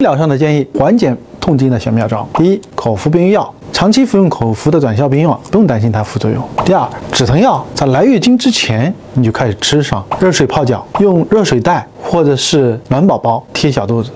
医疗上的建议，缓解痛经的小妙招：第一，口服避孕药，长期服用口服的短效避孕药，不用担心它副作用。第二，止疼药，在来月经之前你就开始吃上，热水泡脚，用热水袋或者是暖宝宝贴小肚子。